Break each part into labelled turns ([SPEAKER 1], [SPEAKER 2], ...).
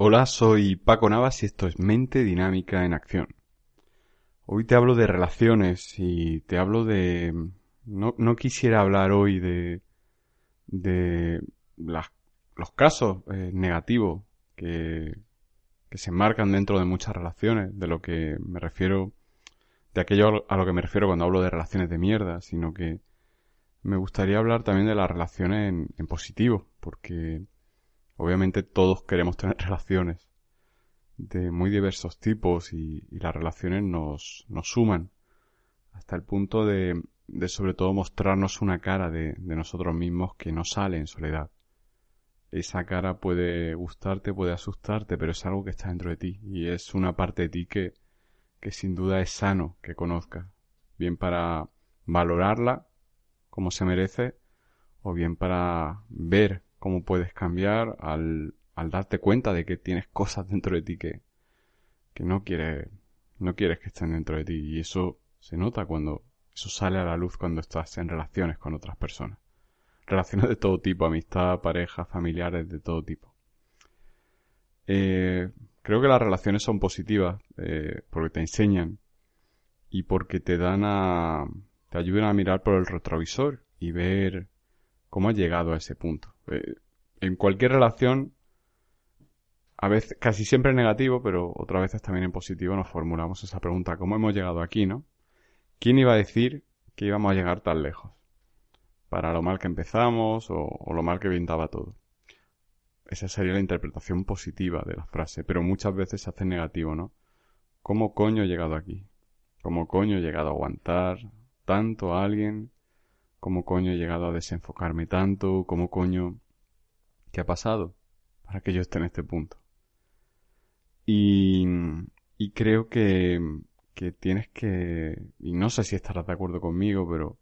[SPEAKER 1] Hola, soy Paco Navas y esto es Mente Dinámica en Acción. Hoy te hablo de relaciones y te hablo de... No, no quisiera hablar hoy de, de las, los casos eh, negativos que, que se enmarcan dentro de muchas relaciones, de lo que me refiero, de aquello a lo que me refiero cuando hablo de relaciones de mierda, sino que me gustaría hablar también de las relaciones en, en positivo, porque Obviamente todos queremos tener relaciones de muy diversos tipos y, las relaciones nos, nos, suman hasta el punto de, de, sobre todo mostrarnos una cara de, de nosotros mismos que no sale en soledad. Esa cara puede gustarte, puede asustarte, pero es algo que está dentro de ti y es una parte de ti que, que sin duda es sano que conozcas, bien para valorarla como se merece o bien para ver cómo puedes cambiar al, al darte cuenta de que tienes cosas dentro de ti que, que no quieres, no quieres que estén dentro de ti. Y eso se nota cuando, eso sale a la luz cuando estás en relaciones con otras personas. Relaciones de todo tipo, amistad, pareja, familiares, de todo tipo. Eh, creo que las relaciones son positivas eh, porque te enseñan y porque te dan a, te ayudan a mirar por el retrovisor y ver cómo has llegado a ese punto. Eh, en cualquier relación, a veces, casi siempre en negativo, pero otras veces también en positivo, nos formulamos esa pregunta, ¿cómo hemos llegado aquí, no? ¿Quién iba a decir que íbamos a llegar tan lejos? Para lo mal que empezamos o, lo mal que pintaba todo. Esa sería la interpretación positiva de la frase, pero muchas veces se hace negativo, ¿no? ¿Cómo coño he llegado aquí? ¿Cómo coño he llegado a aguantar tanto a alguien ¿Cómo coño he llegado a desenfocarme tanto? ¿Cómo coño... ¿Qué ha pasado para que yo esté en este punto? Y, y creo que, que tienes que... Y no sé si estarás de acuerdo conmigo, pero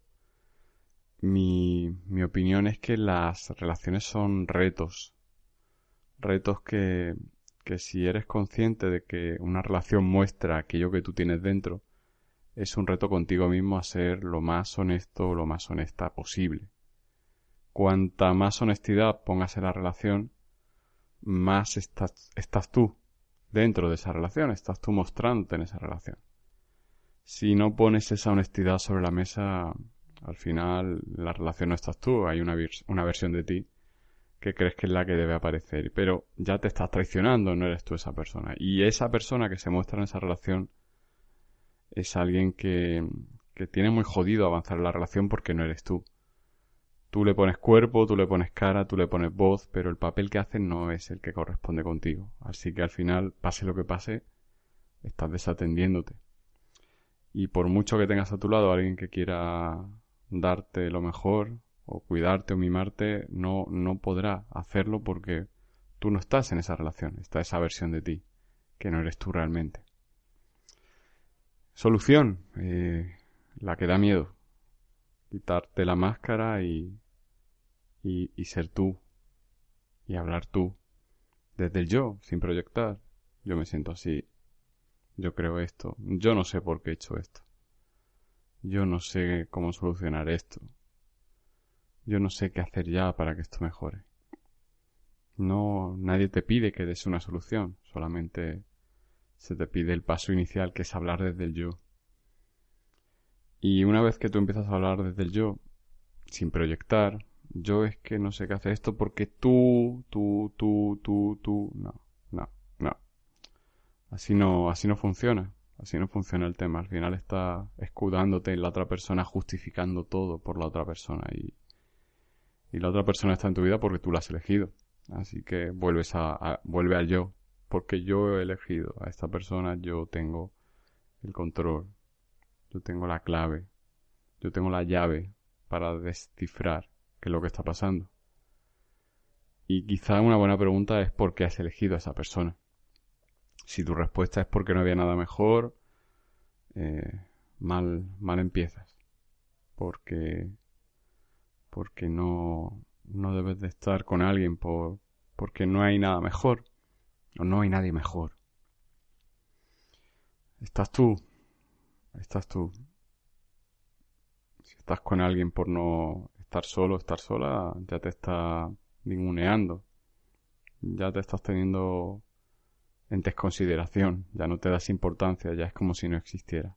[SPEAKER 1] mi, mi opinión es que las relaciones son retos. Retos que, que si eres consciente de que una relación muestra aquello que tú tienes dentro, es un reto contigo mismo a ser lo más honesto o lo más honesta posible. Cuanta más honestidad pongas en la relación, más estás, estás tú dentro de esa relación, estás tú mostrándote en esa relación. Si no pones esa honestidad sobre la mesa, al final la relación no estás tú, hay una, una versión de ti que crees que es la que debe aparecer, pero ya te estás traicionando, no eres tú esa persona. Y esa persona que se muestra en esa relación es alguien que, que tiene muy jodido avanzar en la relación porque no eres tú. Tú le pones cuerpo, tú le pones cara, tú le pones voz, pero el papel que haces no es el que corresponde contigo. Así que al final, pase lo que pase, estás desatendiéndote. Y por mucho que tengas a tu lado alguien que quiera darte lo mejor, o cuidarte o mimarte, no, no podrá hacerlo porque tú no estás en esa relación, está esa versión de ti, que no eres tú realmente. Solución, eh, la que da miedo. Quitarte la máscara y, y, y ser tú. Y hablar tú. Desde el yo, sin proyectar. Yo me siento así. Yo creo esto. Yo no sé por qué he hecho esto. Yo no sé cómo solucionar esto. Yo no sé qué hacer ya para que esto mejore. No, nadie te pide que des una solución, solamente se te pide el paso inicial que es hablar desde el yo. Y una vez que tú empiezas a hablar desde el yo, sin proyectar, yo es que no sé qué hacer esto porque tú, tú, tú, tú, tú, no, no, no. Así no, así no funciona. Así no funciona el tema. Al final está escudándote en la otra persona, justificando todo por la otra persona. Y, y la otra persona está en tu vida porque tú la has elegido. Así que vuelves a, a vuelve al yo porque yo he elegido a esta persona, yo tengo el control, yo tengo la clave, yo tengo la llave para descifrar qué es lo que está pasando. Y quizá una buena pregunta es por qué has elegido a esa persona. Si tu respuesta es porque no había nada mejor, eh, mal, mal empiezas. Porque, porque no, no debes de estar con alguien por, porque no hay nada mejor. No hay nadie mejor. Estás tú. Estás tú. Si estás con alguien por no estar solo, estar sola, ya te está ninguneando. Ya te estás teniendo en desconsideración. Ya no te das importancia, ya es como si no existiera.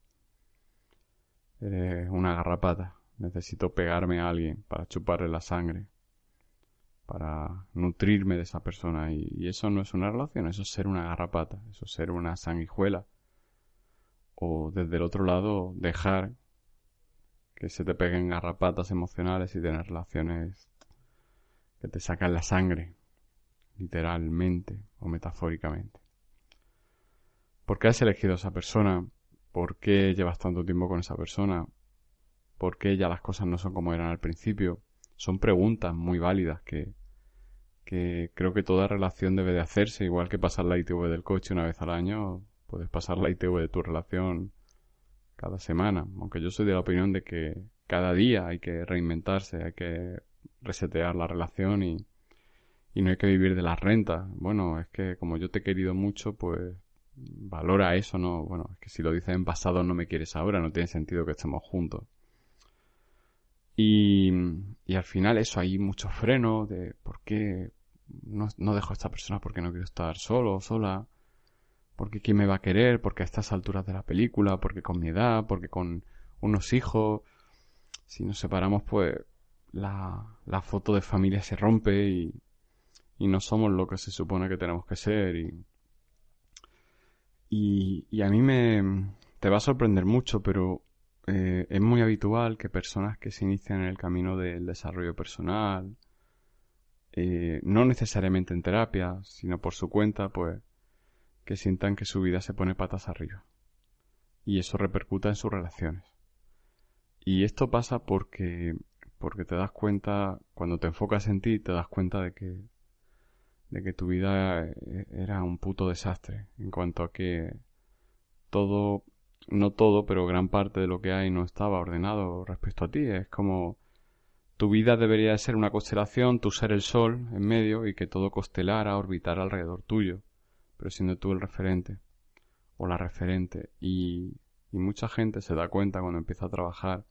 [SPEAKER 1] Eres una garrapata. Necesito pegarme a alguien para chuparle la sangre. Para nutrirme de esa persona. Y, eso no es una relación, eso es ser una garrapata. Eso es ser una sanguijuela o desde el otro lado dejar que se te peguen garrapatas emocionales y tener relaciones que te sacan la sangre, literalmente o metafóricamente. ¿Por qué has elegido a esa persona? ¿Por qué llevas tanto tiempo con esa persona? ¿Por qué ya las cosas no son como eran al principio? Son preguntas muy válidas que, que creo que toda relación debe de hacerse, igual que pasar la ITV del coche una vez al año, Puedes pasar la ITV de tu relación cada semana, aunque yo soy de la opinión de que cada día hay que reinventarse, hay que resetear la relación y, y no hay que vivir de las rentas. Bueno, es que como yo te he querido mucho, pues valora eso, ¿no? Bueno, es que si lo dices en pasado no me quieres ahora, no tiene sentido que estemos juntos. Y, y al final eso, hay mucho freno de por qué no, dejo a esta persona porque no quiero estar solo o sola porque quién me va a querer, porque a estas alturas de la película, porque con mi edad, porque con unos hijos. Si nos separamos, pues la, la foto de familia se rompe y, y no somos lo que se supone que tenemos que ser. Y, y, y a mí me te va a sorprender mucho, pero eh, es muy habitual que personas que se inician en el camino del desarrollo personal, eh, no necesariamente en terapia, sino por su cuenta, pues que sientan que su vida se pone patas arriba. Y eso repercuta en sus relaciones. Y esto pasa porque, porque te das cuenta, cuando te enfocas en ti, te das cuenta de que, de que tu vida eh, era un puto desastre. En cuanto a que todo, no todo, pero gran parte de lo que hay no estaba ordenado respecto a ti. Es como tu vida debería ser una constelación, tú ser el sol en medio y que todo costelara, orbitara alrededor tuyo pero siendo tú el referente o la referente y, mucha gente se da cuenta cuando empieza a trabajar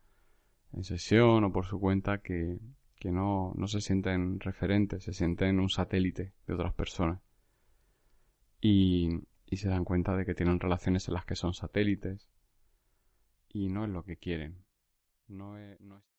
[SPEAKER 1] en sesión o por su cuenta que, no, no se sienten referentes, se sienten un satélite de otras personas. Y, y se dan cuenta de que tienen relaciones en las que son satélites y no es lo que quieren. No es, no es...